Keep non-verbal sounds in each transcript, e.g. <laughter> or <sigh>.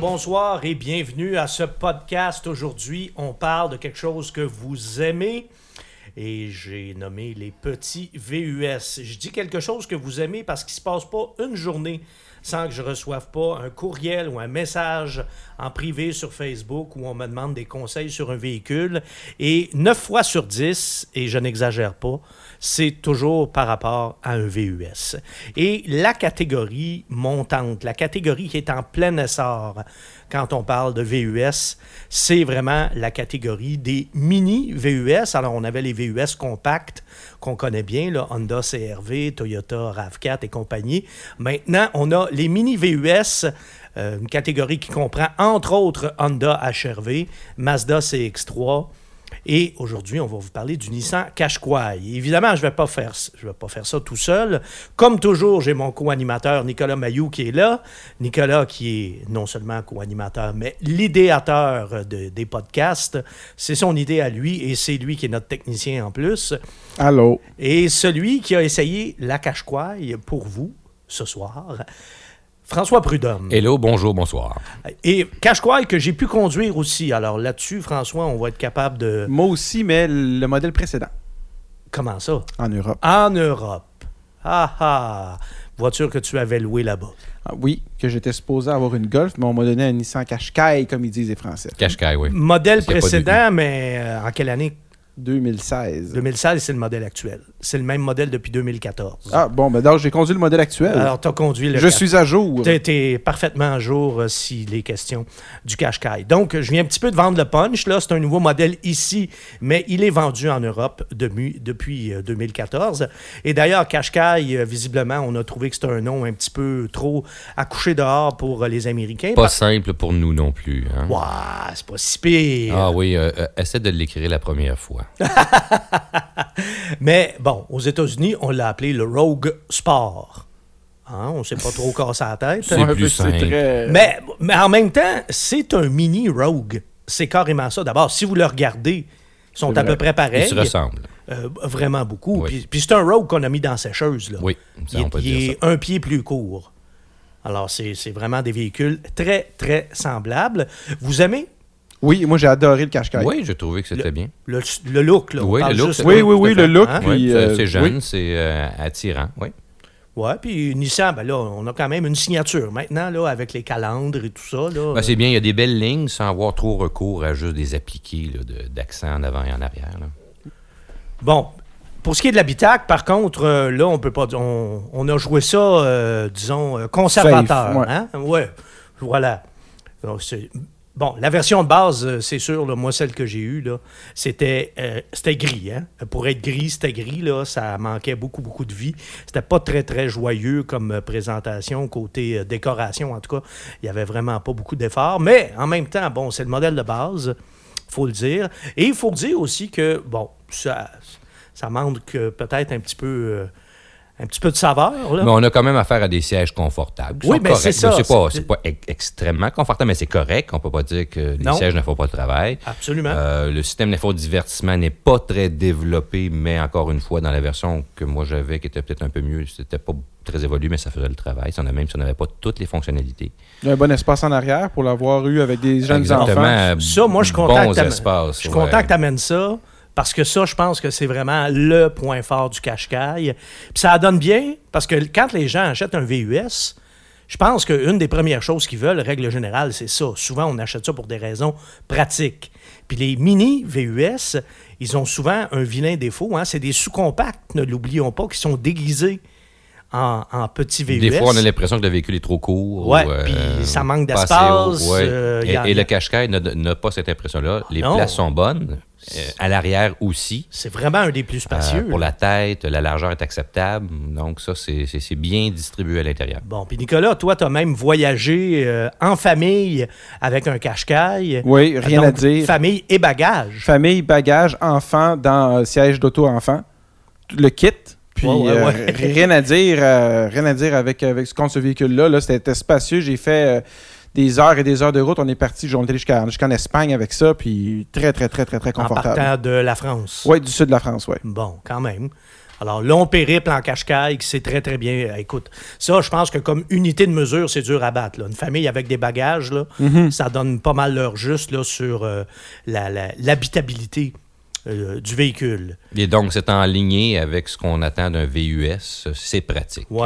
Bonsoir et bienvenue à ce podcast. Aujourd'hui, on parle de quelque chose que vous aimez et j'ai nommé les petits VUS. Je dis quelque chose que vous aimez parce qu'il ne se passe pas une journée sans que je reçoive pas un courriel ou un message en privé sur Facebook où on me demande des conseils sur un véhicule. Et 9 fois sur 10, et je n'exagère pas, c'est toujours par rapport à un VUS. Et la catégorie montante, la catégorie qui est en plein essor quand on parle de VUS, c'est vraiment la catégorie des mini VUS. Alors, on avait les VUS compacts qu'on connaît bien, Honda CRV, Toyota RAV4 et compagnie. Maintenant, on a les mini VUS, euh, une catégorie qui comprend entre autres Honda HRV, Mazda CX3, et aujourd'hui, on va vous parler du Nissan Qashqai. Évidemment, je ne vais, pas faire, je vais pas faire ça tout seul. Comme toujours, j'ai mon co-animateur Nicolas Mayou qui est là. Nicolas qui est non seulement co-animateur, mais l'idéateur des podcasts. C'est son idée à lui et c'est lui qui est notre technicien en plus. Allô? Et celui qui a essayé la Qashqai pour vous ce soir. François Prudhomme. Hello, bonjour, bonsoir. Et Qashqai que j'ai pu conduire aussi. Alors là-dessus, François, on va être capable de... Moi aussi, mais le modèle précédent. Comment ça? En Europe. En Europe. Ah ah! Voiture que tu avais louée là-bas. Ah, oui, que j'étais supposé avoir une Golf, mais on m'a donné un Nissan Qashqai, comme ils disent les Français. Qashqai, oui. Modèle précédent, mais euh, en quelle année? 2016. 2016, c'est le modèle actuel. C'est le même modèle depuis 2014. Ah, bon, ben donc j'ai conduit le modèle actuel. Alors, tu as conduit le. Je suis à jour. Tu es, parfaitement à jour euh, si les questions du Qashqai. Donc, je viens un petit peu de vendre le punch. Là, c'est un nouveau modèle ici, mais il est vendu en Europe depuis, depuis 2014. Et d'ailleurs, Qashqai, euh, visiblement, on a trouvé que c'était un nom un petit peu trop accouché dehors pour euh, les Américains. Pas simple pour nous non plus. Hein? Wow, c'est pas si pire. Ah oui, essaie de l'écrire la première fois. <laughs> Mais bon, aux États-Unis, on l'a appelé le Rogue Sport. Hein, on ne s'est pas trop <laughs> cassé la tête. C'est plus simple. Mais, mais en même temps, c'est un mini Rogue. C'est carrément ça. D'abord, si vous le regardez, ils sont à peu près pareils. Ils se ressemblent. Euh, vraiment beaucoup. Puis, puis c'est un Rogue qu'on a mis dans sécheuse. Là. Oui, ça, il, on peut il dire est ça. un pied plus court. Alors, c'est vraiment des véhicules très, très semblables. Vous aimez oui, moi j'ai adoré le Qashqai. Oui, j'ai trouvé que c'était bien. Le, le, look, là. Oui, le look, juste, oui, oui, oui, le look. Hein? Oui, euh, c'est jeune, oui. c'est euh, attirant, oui. Oui, puis Nissan, ben là, on a quand même une signature maintenant, là, avec les calendres et tout ça. Là, ben, c'est bien, il y a des belles lignes sans avoir trop recours à juste des appliqués d'accent en avant et en arrière. Là. Bon, pour ce qui est de l'habitacle, par contre, euh, là, on peut pas on, on a joué ça, euh, disons, conservateur. Safe, ouais. Hein? ouais, voilà. Donc, Bon, la version de base, c'est sûr, moi, celle que j'ai eue, c'était, euh, c'était gris. Hein? Pour être gris, c'était gris, là, ça manquait beaucoup, beaucoup de vie. C'était pas très, très joyeux comme présentation, côté euh, décoration, en tout cas. Il y avait vraiment pas beaucoup d'efforts. Mais en même temps, bon, c'est le modèle de base, faut le dire. Et il faut dire aussi que, bon, ça, ça manque peut-être un petit peu... Euh, un petit peu de saveur. Là. Mais on a quand même affaire à des sièges confortables. Oui, mais c'est ça. C'est pas, pas extrêmement confortable, mais c'est correct. On peut pas dire que les non. sièges ne font pas le travail. Absolument. Euh, le système d'infodivertissement n'est pas très développé, mais encore une fois, dans la version que moi j'avais, qui était peut-être un peu mieux, c'était pas très évolué, mais ça faisait le travail. Ça, même si on n'avait pas toutes les fonctionnalités. Il y a un bon espace en arrière pour l'avoir eu avec des jeunes Exactement. enfants. Ça, moi, je bons espaces, je ouais. tu amènes ça. Parce que ça, je pense que c'est vraiment le point fort du Qashqai. Puis ça donne bien, parce que quand les gens achètent un VUS, je pense qu'une des premières choses qu'ils veulent, règle générale, c'est ça. Souvent, on achète ça pour des raisons pratiques. Puis les mini VUS, ils ont souvent un vilain défaut. Hein? C'est des sous-compacts, ne l'oublions pas, qui sont déguisés en, en petits VUS. Des fois, on a l'impression que le véhicule est trop court. Ouais, ou, euh, puis ça manque d'espace. ouais. euh, et, y a- et le Qashqai n'a- n'a pas cette impression-là. Les Non. places sont bonnes. Euh, à l'arrière aussi. C'est vraiment un des plus Euh, spacieux. pour la tête, la largeur est acceptable. Donc, ça, c'est bien distribué à l'intérieur. Bon, puis Nicolas, toi, tu as même voyagé euh, en famille avec un Qashqai. Oui, rien Donc, à dire. Famille et bagages. Famille, bagages, enfants dans euh, siège d'auto-enfant. Le kit. Puis Ouais, ouais, euh, ouais. rien à dire, euh, rien à dire avec, avec ce contre ce véhicule-là. Là, C'était spacieux. J'ai fait euh, des heures et des heures de route. On est parti, on jusqu'à- jusqu'en Espagne avec ça. Puis très, très, très, très, très En confortable. partant de la France. Oui, du sud de la France, oui. Bon, quand même. Alors, long périple en cache-caille, c'est très, très bien. Euh, Écoute, ça, je pense que comme unité de mesure, c'est dur à battre. là. Une famille avec des bagages, là, ça donne pas mal l'heure juste là, sur euh, la- la- l'habitabilité euh, du véhicule. Et donc, c'est en lignée avec ce qu'on attend d'un VUS. C'est pratique. Tout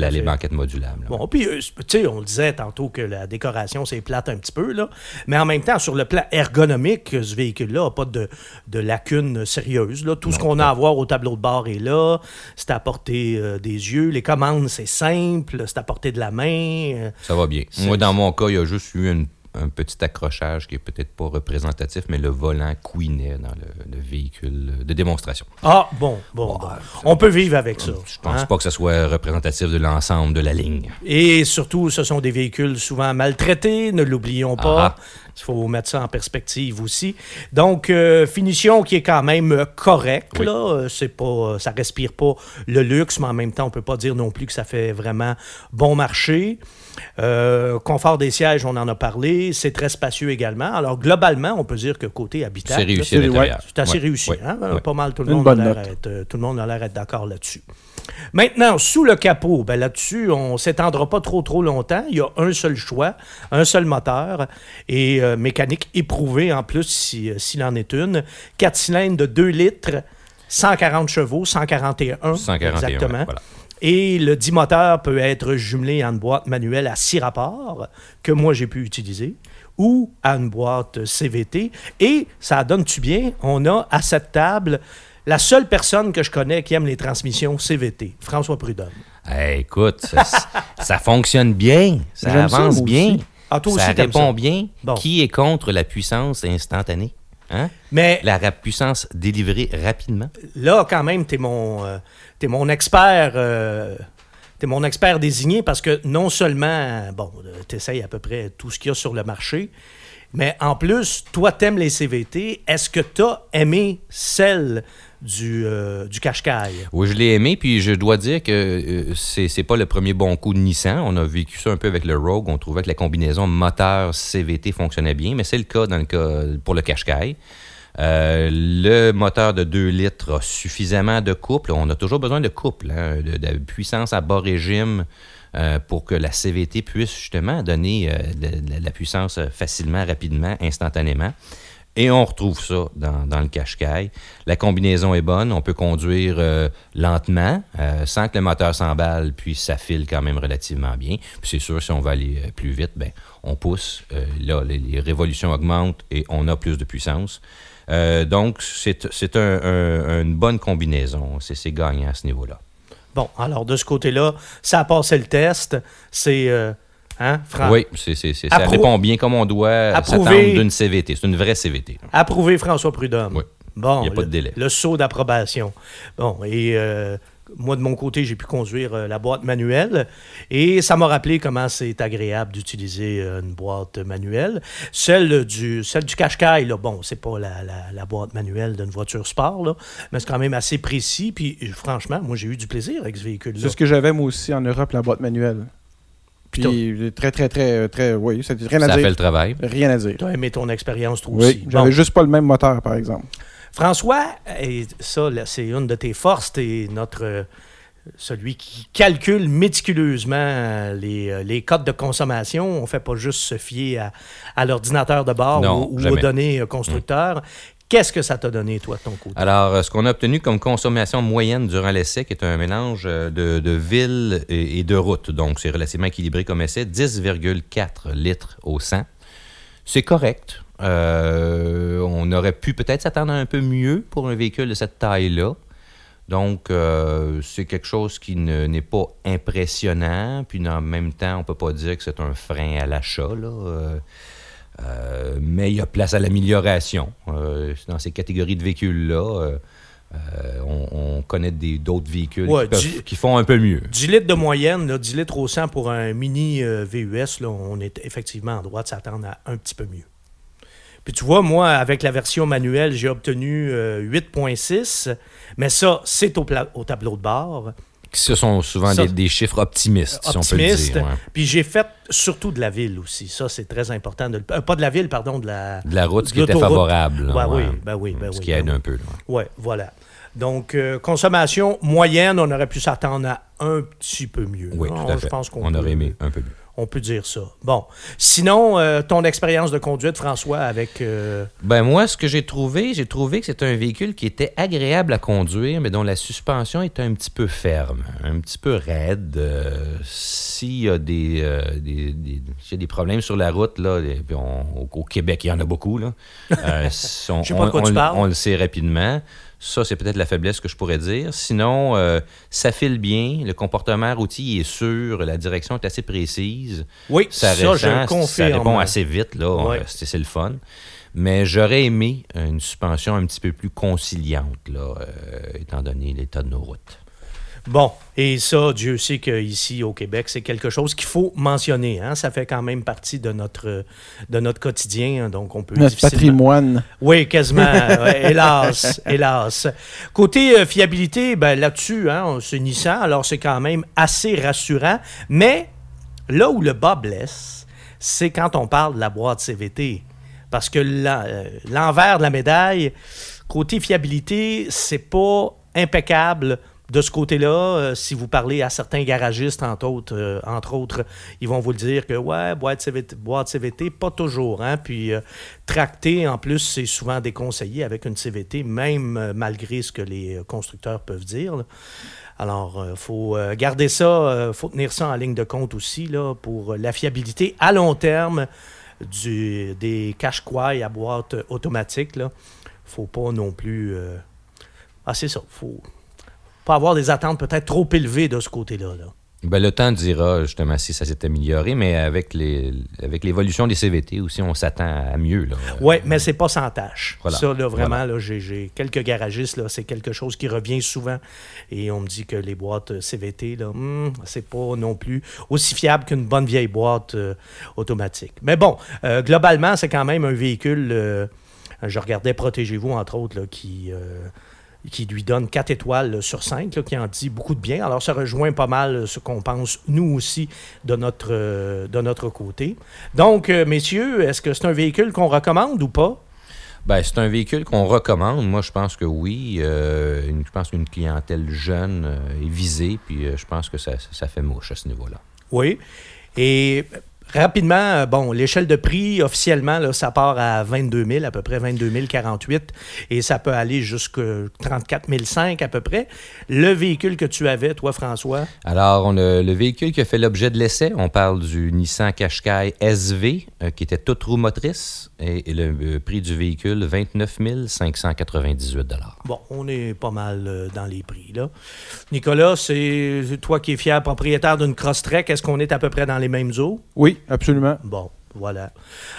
la- à les banquettes modulables. là. Bon, puis, euh, tu sais, on le disait tantôt que la décoration, c'est plate un petit peu, là. Mais en même temps, sur le plan ergonomique, ce véhicule-là n'a pas de, de lacunes sérieuses, là. Tout ce qu'on a à voir au tableau de bord est là. C'est à portée euh, des yeux. Les commandes, c'est simple. C'est à portée de la main. euh, Ça va bien. Moi, dans mon cas, il y a juste eu une- un petit accrochage qui est peut-être pas représentatif, mais le volant couinait dans le, le véhicule de démonstration. Ah, bon, bon. bon. On peut vivre avec ça. Je pense hein? pas que ce soit représentatif de l'ensemble de la ligne. Et surtout, ce sont des véhicules souvent maltraités, ne l'oublions pas. Ah. Il faut mettre ça en perspective aussi. Donc, euh, finition qui est quand même euh, correcte. Oui. Là. Euh, C'est pas, ça respire pas le luxe, mais en même temps, on peut pas dire non plus que ça fait vraiment bon marché. Euh, confort des sièges, on en a parlé. C'est très spacieux également. Alors, globalement, on peut dire que côté habitat, C'est réussi assez Ouais, réussi. ouais, hein? ouais. Pas mal, tout le, monde a l'air être- euh, tout le monde a l'air d'être d'accord là-dessus. Maintenant, sous le capot, ben là-dessus, on s'étendra pas trop trop longtemps. Il y a un seul choix, un seul moteur et euh, mécanique éprouvée en plus si, euh, s'il en est une. 4 cylindres de 2 litres, 140 chevaux, 141, 141, exactement. ouais, voilà. Et le 10 moteur peut être jumelé à une boîte manuelle à 6 rapports que moi j'ai pu utiliser ou à une boîte CVT. Et ça donne-tu bien? On a à cette table la seule personne que je connais qui aime les transmissions CVT, François Prudhomme. Hey, écoute, ça, <laughs> ça fonctionne bien. Ça avance bien. aussi. Ah, toi ça aussi, répond ça. bien. Bon. Qui est contre la puissance instantanée? Hein? Mais La puissance délivrée rapidement? là, quand même, t'es mon, euh, t'es mon expert. euh, T'es mon expert désigné parce que non seulement, bon, tu essayes à peu près tout ce qu'il y a sur le marché, mais en plus, toi, t'aimes les CVT. Est-ce que t'as aimé celle du, euh, du? Oui, je l'ai aimé, puis je dois dire que euh, c'est pas le premier bon coup de Nissan. On a vécu ça un peu avec le Rogue. On trouvait que la combinaison moteur-CVT fonctionnait bien, mais c'est le cas pour le Qashqai. Euh, le moteur de 2 litres a suffisamment de couple. On a toujours besoin de couple, hein, de, puissance à bas régime euh, pour que la CVT puisse justement donner euh, de la puissance facilement, rapidement, instantanément. Et on retrouve ça dans, dans le Qashqai. La combinaison est bonne. On peut conduire euh, lentement, euh, sans que le moteur s'emballe, puis ça file quand même relativement bien. Puis c'est sûr, si on va aller euh, plus vite, ben, on pousse. Là, les, révolutions augmentent et on a plus de puissance. Donc, c'est un- un- une bonne combinaison. C'est gagnant à ce niveau-là. Bon, alors de ce côté-là, ça a passé le test. C'est. Hein, Oui, c'est c'est- c'est- ça Appro- répond bien comme on doit Approuvé. s'attendre d'une CVT. C'est une vraie CVT. Approuvé François Prudhomme. Oui. Bon, Il y a pas de délai. Le saut d'approbation. Bon, et euh, moi, de mon côté, j'ai pu conduire euh, la boîte manuelle et ça m'a rappelé comment c'est agréable d'utiliser euh, une boîte manuelle. Celle du, celle du Qashqai, là, bon, c'est pas la, la- la boîte manuelle d'une voiture sport, là, mais c'est quand même assez précis. Puis, franchement, moi, j'ai eu du plaisir avec ce véhicule-là. C'est ce que j'avais moi aussi en Europe, la boîte manuelle. Puis Puis très, très, très, très, oui, c'est rien à Ça fait dire. le travail. Rien à dire. Tu as aimé ton expérience, toi Oui, aussi. j'avais Bon. juste pas le même moteur, par exemple. François, et ça, c'est une de tes forces, t'es notre euh, celui qui calcule méticuleusement euh, les, euh, les codes de consommation. On ne fait pas juste se fier à, à l'ordinateur de bord Non, ou, ou aux données euh, constructeurs. Qu'est-ce que ça t'a donné, toi, de ton côté? Alors, ce qu'on a obtenu comme consommation moyenne durant l'essai, qui est un mélange de, de ville et, et de route, donc c'est relativement équilibré comme essai, 10,4 litres au 100. C'est correct. Euh, on aurait pu peut-être s'attendre à un peu mieux pour un véhicule de cette taille-là. Donc, euh, c'est quelque chose qui ne- n'est pas impressionnant. Puis, en même temps, on ne peut pas dire que c'est un frein à l'achat. là. Euh, euh, mais il y a place à l'amélioration. Euh, dans ces catégories de véhicules-là, euh, on, on connaît des- d'autres véhicules Ouais, qui, peuvent- dix- qui font un peu mieux. 10 litres de moyenne, là, 10 litres au 100 pour un mini VUS, là, on est effectivement en droit de s'attendre à un petit peu mieux. Puis tu vois, moi, avec la version manuelle, j'ai obtenu euh, 8.6, mais ça, c'est au, tableau de bord. Ce sont souvent Ça- des, des chiffres optimistes, si on peut le dire. ouais. Puis j'ai fait surtout de la ville aussi. Ça, c'est très important. De, euh, pas de la ville, pardon, de la. De la route, ce qui était favorable. là, Ouais, ouais. oui, ben oui, ben Ce oui, qui ben aide oui. un peu. Ouais, voilà. Donc, euh, consommation moyenne, on aurait pu s'attendre à un petit peu mieux. Oui, Non, tout à je pense qu'on on aurait aimé un peu mieux. On peut dire ça. Bon. Sinon, euh, ton expérience de conduite, François, avec. euh, Ben moi, ce que j'ai trouvé, j'ai trouvé que c'était un véhicule qui était agréable à conduire, mais dont la suspension était un petit peu ferme, un petit peu raide. Euh, S'il y a des, euh, des, des- s'il y a des problèmes sur la route, là, on- au, Québec, il y en a beaucoup, là. <laughs> On, Je sais pas de quoi on- tu parles. on le sait rapidement. Ça, c'est peut-être la faiblesse que je pourrais dire. Sinon, euh, ça file bien, le comportement routier est sûr, la direction est assez précise. Oui, Ça, ça, répond, je le confirme. ça répond assez vite, là. Euh, C'est c'est le fun. Mais j'aurais aimé une suspension un petit peu plus conciliante, là, euh, étant donné l'état de nos routes. Bon, et ça, Dieu sait qu'ici au Québec, c'est quelque chose qu'il faut mentionner. Hein? Ça fait quand même partie de notre, de notre quotidien, hein, donc on peut Notre difficilement- patrimoine. Oui, quasiment. <laughs> hélas, hélas. Côté euh, fiabilité, ben, là-dessus, hein, c'est Nissan, alors c'est quand même assez rassurant. Mais là où le bas blesse, c'est quand on parle de la boîte CVT. Parce que euh, l'envers de la médaille, côté fiabilité, c'est pas impeccable de ce côté-là. Euh, si vous parlez à certains garagistes, entre autres, euh, entre autres, ils vont vous le dire que, ouais, boîte CVT, boîte CVT pas toujours. Hein? Puis, euh, tracter, en plus, c'est souvent déconseillé avec une CVT, même malgré ce que les constructeurs peuvent dire. Alors, il faut garder ça, il faut tenir ça en ligne de compte aussi là, pour la fiabilité à long terme du, des cache quai à boîte automatique. Il ne faut pas non plus. Ah, c'est ça. faut pas avoir des attentes peut-être trop élevées de ce côté-là. là. Ben, le temps dira justement si ça s'est amélioré, mais avec les avec l'évolution des CVT aussi, on s'attend à mieux. Oui, mais c'est pas sans tâche. Voilà. Ça, là, vraiment, Voilà. j'ai, quelques garagistes, là, c'est quelque chose qui revient souvent. Et on me dit que les boîtes euh, CVT, là, hmm, c'est pas non plus aussi fiable qu'une bonne vieille boîte euh, automatique. Mais bon, euh, globalement, c'est quand même un véhicule. je regardais Protégez-vous, entre autres, là, qui. Qui lui donne 4 étoiles sur 5, là, qui en dit beaucoup de bien. Alors, ça rejoint pas mal euh, ce qu'on pense, nous aussi, de notre, euh, de notre côté. Donc, euh, messieurs, est-ce que c'est un véhicule qu'on recommande ou pas? Ben, c'est un véhicule qu'on recommande. Moi, je pense que oui. Euh, une- je pense qu'une clientèle jeune est visée, puis je pense que ça, ça fait mouche à ce niveau-là. Oui. Et rapidement, euh, bon, l'échelle de prix, officiellement, là, ça part à 22 000, à peu près 22 048, et ça peut aller jusqu'à 34 500 à peu près. Le véhicule que tu avais, toi, François, Alors, on a le véhicule qui a fait l'objet de l'essai. On parle du Nissan Qashqai SV, euh, qui était toute roue motrice, et, et le euh, prix du véhicule, 29 598 bon, on est pas mal euh, dans les prix, là. Nicolas, c'est toi qui es fier propriétaire d'une Crosstrek, est-ce qu'on est à peu près dans les mêmes eaux? Oui, absolument. Bon, voilà.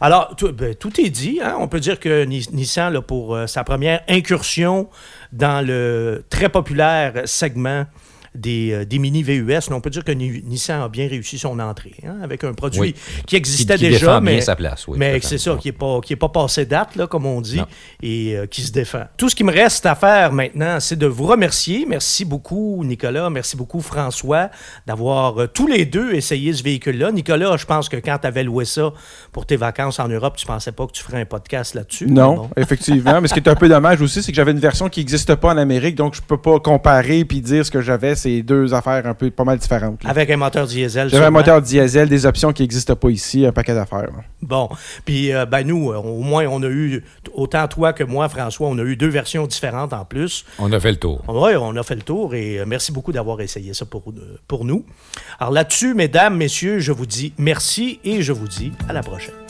Alors, tout, ben, est dit. hein. On peut dire que Ni- Nissan, là, pour euh, sa première incursion dans le très populaire segment des, euh, des mini VUS, là, on peut dire que Ni- Nissan a bien réussi son entrée hein, avec un produit Oui. qui existait Qui- qui déjà, défend bien mais, sa place, oui, mais c'est ça, qui n'est pas, qui est pas passé date, là, comme on dit, Non. et euh, qui se défend. Tout ce qui me reste à faire maintenant, c'est de vous remercier. Merci beaucoup, Nicolas. Merci beaucoup, François, d'avoir euh, tous les deux essayé ce véhicule-là. Nicolas, je pense que quand tu avais loué ça pour tes vacances en Europe, tu pensais pas que tu ferais un podcast là-dessus. mais Non, bon. <laughs> effectivement. Mais ce qui est un peu dommage aussi, c'est que j'avais une version qui n'existe pas en Amérique, donc je peux pas comparer puis dire ce que j'avais. C'est deux affaires un peu pas mal différentes. là. Avec un moteur diesel. J'avais un moteur diesel, des options qui n'existent pas ici, un paquet d'affaires. Bon. Puis, euh, ben, nous, euh, au moins, on a eu, autant toi que moi, François, on a eu deux versions différentes en plus. On a fait le tour. Oui, on a fait le tour et euh, merci beaucoup d'avoir essayé ça pour, euh, pour nous. Alors là-dessus, mesdames, messieurs, je vous dis merci et je vous dis à la prochaine.